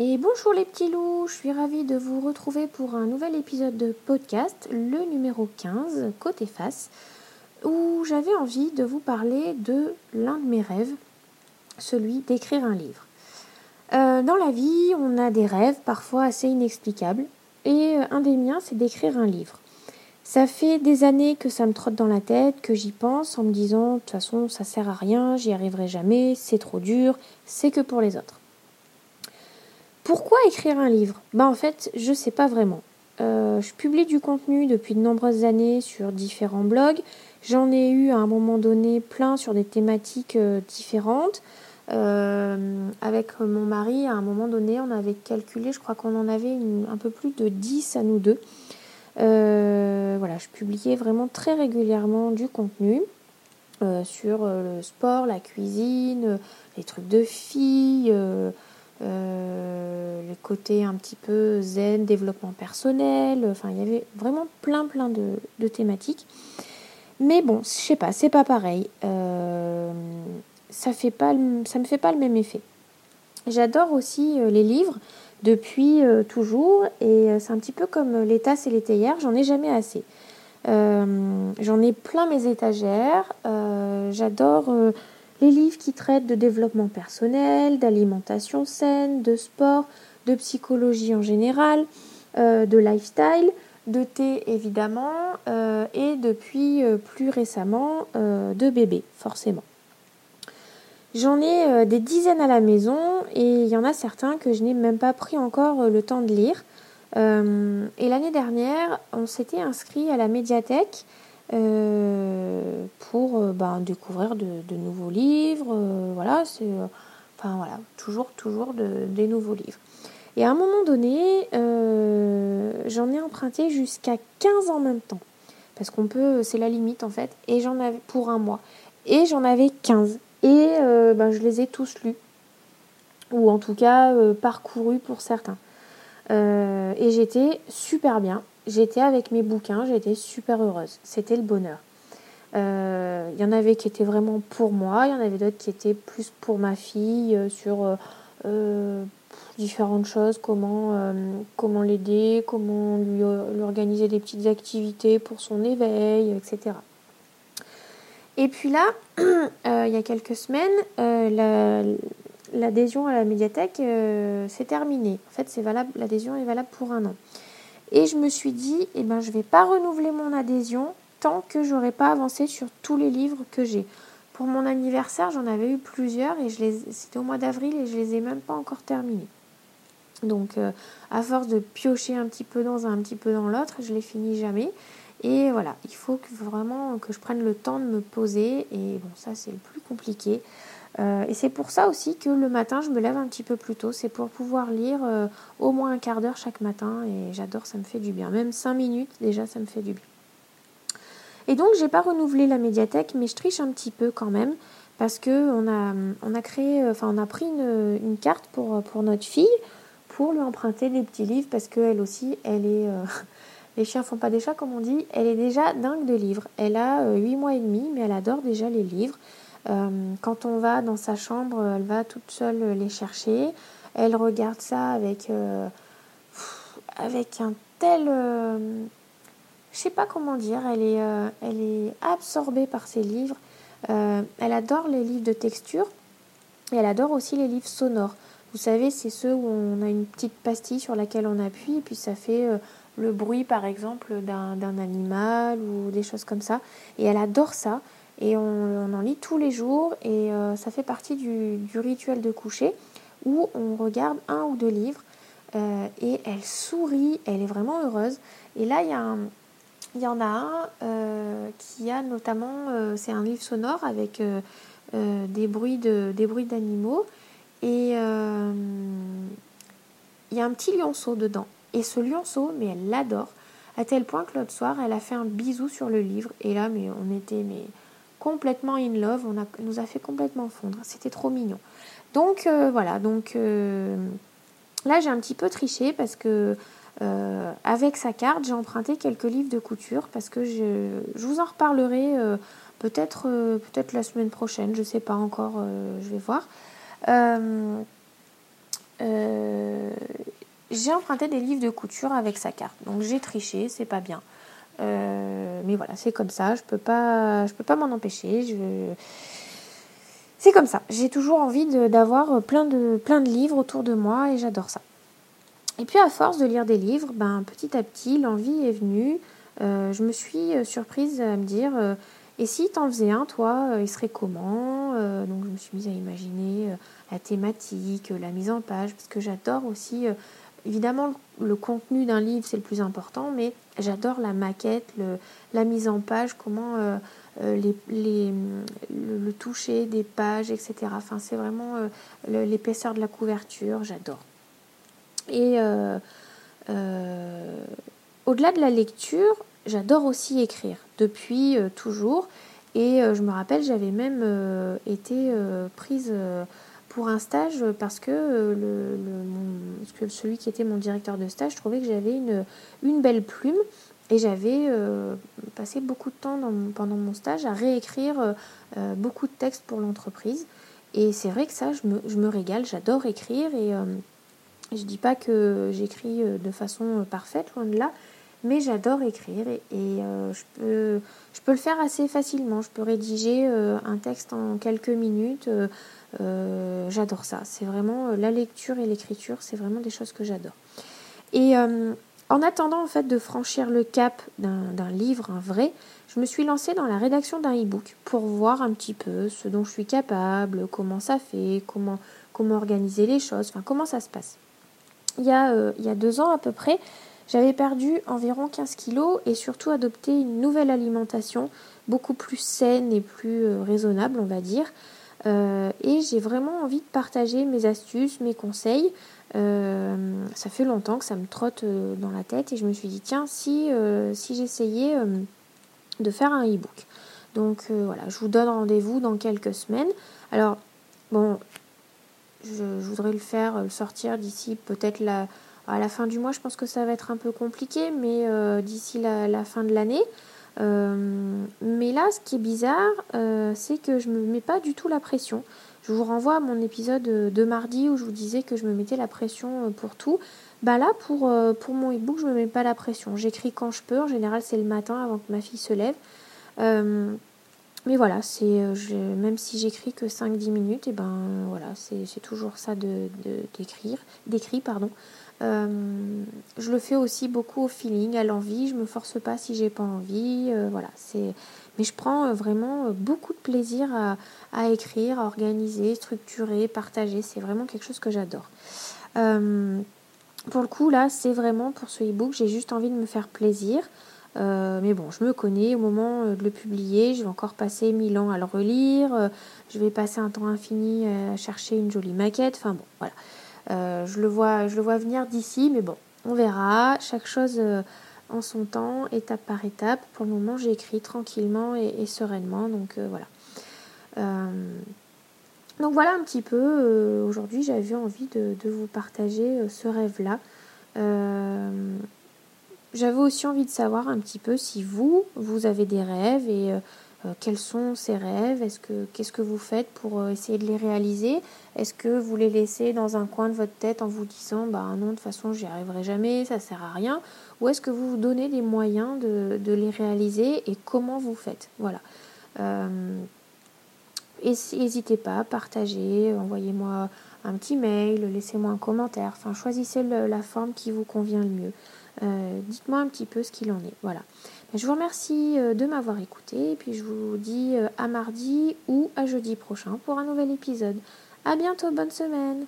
Et bonjour les petits loups, je suis ravie de vous retrouver pour un nouvel épisode de podcast, le numéro 15, côté face, où j'avais envie de vous parler de l'un de mes rêves, celui d'écrire un livre. Euh, dans la vie, on a des rêves parfois assez inexplicables, et euh, un des miens, c'est d'écrire un livre. Ça fait des années que ça me trotte dans la tête, que j'y pense en me disant de toute façon ça sert à rien, j'y arriverai jamais, c'est trop dur, c'est que pour les autres. Pourquoi écrire un livre? Bah en fait, je sais pas vraiment. Euh, je publie du contenu depuis de nombreuses années sur différents blogs. J'en ai eu à un moment donné plein sur des thématiques euh, différentes. Euh, avec mon mari, à un moment donné, on avait calculé, je crois qu'on en avait un peu plus de 10 à nous deux. voilà, je publiais vraiment très régulièrement du contenu sur le sport, la cuisine, les trucs de filles euh, les côtés un petit peu zen, développement personnel, enfin il y avait vraiment plein plein de, thématiques. Mais bon, je sais pas, c'est pas pareil. Euh, ça fait pas, ça me fait pas le même effet. J'adore aussi euh, les livres depuis toujours et c'est un petit peu comme les tasses et les théières, j'en ai jamais assez. j'en ai plein mes étagères. J'adore les livres qui traitent de développement personnel, d'alimentation saine, de sport, de psychologie en général, euh, de lifestyle, de thé évidemment, euh, et depuis euh, plus récemment de bébé, forcément. J'en ai des dizaines à la maison et il y en a certains que je n'ai même pas pris encore le temps de lire. et l'année dernière, on s'était inscrit à la médiathèque euh, pour euh, ben, découvrir de, nouveaux livres. Euh, voilà, c'est enfin voilà, toujours, toujours de, des nouveaux livres. Et à un moment donné, j'en ai emprunté jusqu'à 15 en même temps. Parce qu'on peut, c'est la limite en fait. Et j'en avais pour un mois. Et j'en avais 15. Et ben, je les ai tous lus. Ou en tout cas parcourus pour certains. et j'étais super bien j'étais avec mes bouquins, j'étais super heureuse. C'était le bonheur. Il euh, y en avait qui étaient vraiment pour moi, il y en avait d'autres qui étaient plus pour ma fille, euh, sur euh, différentes choses, comment, comment l'aider, comment lui, organiser des petites activités pour son éveil, etc. Et puis là, il y a quelques semaines, l'adhésion à la médiathèque s'est terminée. En fait, l'adhésion est valable pour un an. Et je me suis dit, eh ben, je ne vais pas renouveler mon adhésion tant que je n'aurai pas avancé sur tous les livres que j'ai. Pour mon anniversaire, j'en avais eu plusieurs et c'était au mois d'avril et je les ai même pas encore terminés. Donc, euh, à force de piocher un petit peu dans un, un petit peu dans l'autre, je les finis jamais. Et voilà, il faut vraiment que je prenne le temps de me poser. Et bon, ça c'est le plus compliqué. Euh, et c'est pour ça aussi que le matin, je me lève un petit peu plus tôt. C'est pour pouvoir lire euh, au moins un quart d'heure chaque matin. Et j'adore, ça me fait du bien. Même cinq minutes, déjà, ça me fait du bien. Et donc, j'ai pas renouvelé la médiathèque, mais je triche un petit peu quand même. Parce que on a, on a créé, euh, enfin, on a pris une, une, carte pour, pour notre fille pour lui emprunter des petits livres. Parce qu'elle aussi, elle est. les chiens font pas des chats, comme on dit. Elle est déjà dingue de livres. Elle a 8 mois et demi, mais elle adore déjà les livres. Euh, quand on va dans sa chambre, elle va toute seule les chercher. Elle regarde ça avec, euh, avec un tel... Euh, je sais pas comment dire, elle est, elle est absorbée par ses livres. elle adore les livres de texture et elle adore aussi les livres sonores. Vous savez, c'est ceux où on a une petite pastille sur laquelle on appuie et puis ça fait le bruit, par exemple, d'un animal ou des choses comme ça. Et elle adore ça. Et on, en lit tous les jours et euh, ça fait partie du, rituel de coucher où on regarde un ou deux livres euh, et elle sourit, elle est vraiment heureuse. Et là, il y, a il y en a un euh, qui a notamment, c'est un livre sonore avec des bruits d'animaux et il y a un petit lionceau dedans. Et ce lionceau, mais elle l'adore, à tel point que l'autre soir, elle a fait un bisou sur le livre. Et là, mais on était mais complètement in love, on a, nous a fait complètement fondre. C'était trop mignon. Donc euh, voilà, donc euh, là j'ai un petit peu triché parce que euh, avec sa carte j'ai emprunté quelques livres de couture parce que je, je vous en reparlerai peut-être peut-être la semaine prochaine, je sais pas encore, je vais voir. J'ai emprunté des livres de couture avec sa carte. Donc j'ai triché, c'est pas bien. Euh, mais voilà, c'est comme ça, je peux pas, je peux pas m'en empêcher. C'est comme ça. J'ai toujours envie d'avoir plein de, plein de livres autour de moi et j'adore ça. Et puis à force de lire des livres, ben, petit à petit, l'envie est venue. Euh, je me suis euh, surprise à me dire, et si t'en faisais un, toi, il serait comment Donc je me suis mise à imaginer la thématique, la mise en page, parce que j'adore aussi Évidemment, le contenu d'un livre, c'est le plus important, mais j'adore la maquette, la mise en page, comment euh, euh, le, toucher des pages, etc. Enfin, c'est vraiment euh, l'épaisseur de la couverture, j'adore. Et au-delà de la lecture, j'adore aussi écrire, depuis toujours. Et je me rappelle, j'avais même été prise pour un stage parce que, euh, celui qui était mon directeur de stage trouvait que j'avais une, une belle plume et j'avais euh, passé beaucoup de temps pendant mon stage à réécrire euh, beaucoup de textes pour l'entreprise. Et c'est vrai que ça, je me, je me régale, j'adore écrire et je dis pas que j'écris de façon parfaite, loin de là, mais j'adore écrire et, je, peux, je peux le faire assez facilement. Je peux rédiger un texte en quelques minutes euh, j'adore ça. C'est vraiment euh, la lecture et l'écriture, c'est vraiment des choses que j'adore. Et euh, en attendant en fait de franchir le cap d'un livre, un vrai, je me suis lancée dans la rédaction d'un e-book pour voir un petit peu ce dont je suis capable, comment ça fait, comment, comment organiser les choses, enfin comment ça se passe. Il y a, il y a deux ans à peu près, j'avais perdu environ 15 kilos et surtout adopté une nouvelle alimentation beaucoup plus saine et plus raisonnable, on va dire. Euh, et j'ai vraiment envie de partager mes astuces, mes conseils. Euh, ça fait longtemps que ça me trotte euh, dans la tête et je me suis dit tiens si, j'essayais de faire un e-book. Donc voilà, je vous donne rendez-vous dans quelques semaines. Alors bon, je, voudrais le faire, sortir d'ici peut-être la, à la fin du mois. Je pense que ça va être un peu compliqué, mais d'ici la, fin de l'année. Euh, mais là, ce qui est bizarre, euh, c'est que je ne me mets pas du tout la pression. Je vous renvoie à mon épisode de mardi où je vous disais que je me mettais la pression euh, pour tout. Bah là, pour, pour mon e-book, je ne me mets pas la pression. J'écris quand je peux. En général, c'est le matin avant que ma fille se lève. mais voilà, c'est même si j'écris que 5-10 minutes, et ben voilà, c'est toujours ça de d'écrire, d'écrit pardon. Euh, je le fais aussi beaucoup au feeling, à l'envie. Je me force pas si j'ai pas envie. Euh, voilà, c'est. Mais je prends euh, vraiment beaucoup de plaisir à, écrire, à organiser, structurer, partager. C'est vraiment quelque chose que j'adore. pour le coup, là, c'est vraiment pour ce e-book, j'ai juste envie de me faire plaisir. mais bon, je me connais au moment de le publier. Je vais encore passer mille ans à le relire. je vais passer un temps infini à chercher une jolie maquette. Enfin bon, voilà. Euh, je, le vois, je le vois venir d'ici, mais bon, on verra. Chaque chose euh, en son temps, étape par étape. Pour le moment, j'écris tranquillement et, sereinement. Donc euh, voilà. donc voilà un petit peu. Aujourd'hui, j'avais envie de, vous partager ce rêve-là. j'avais aussi envie de savoir un petit peu si vous, vous avez des rêves et quels sont ces rêves? Est-ce que qu'est-ce que vous faites pour euh, essayer de les réaliser? Est-ce que vous les laissez dans un coin de votre tête en vous disant bah non de toute façon j'y arriverai jamais, ça sert à rien Ou est-ce que vous vous donnez des moyens de, les réaliser et comment vous faites? Voilà. Euh, N'hésitez pas, partagez, envoyez-moi un petit mail, laissez-moi un commentaire, enfin choisissez la forme qui vous convient le mieux. Dites-moi un petit peu ce qu'il en est. Voilà. Je vous remercie euh, de m'avoir écouté et puis je vous dis euh, à mardi ou à jeudi prochain pour un nouvel épisode. À bientôt, bonne semaine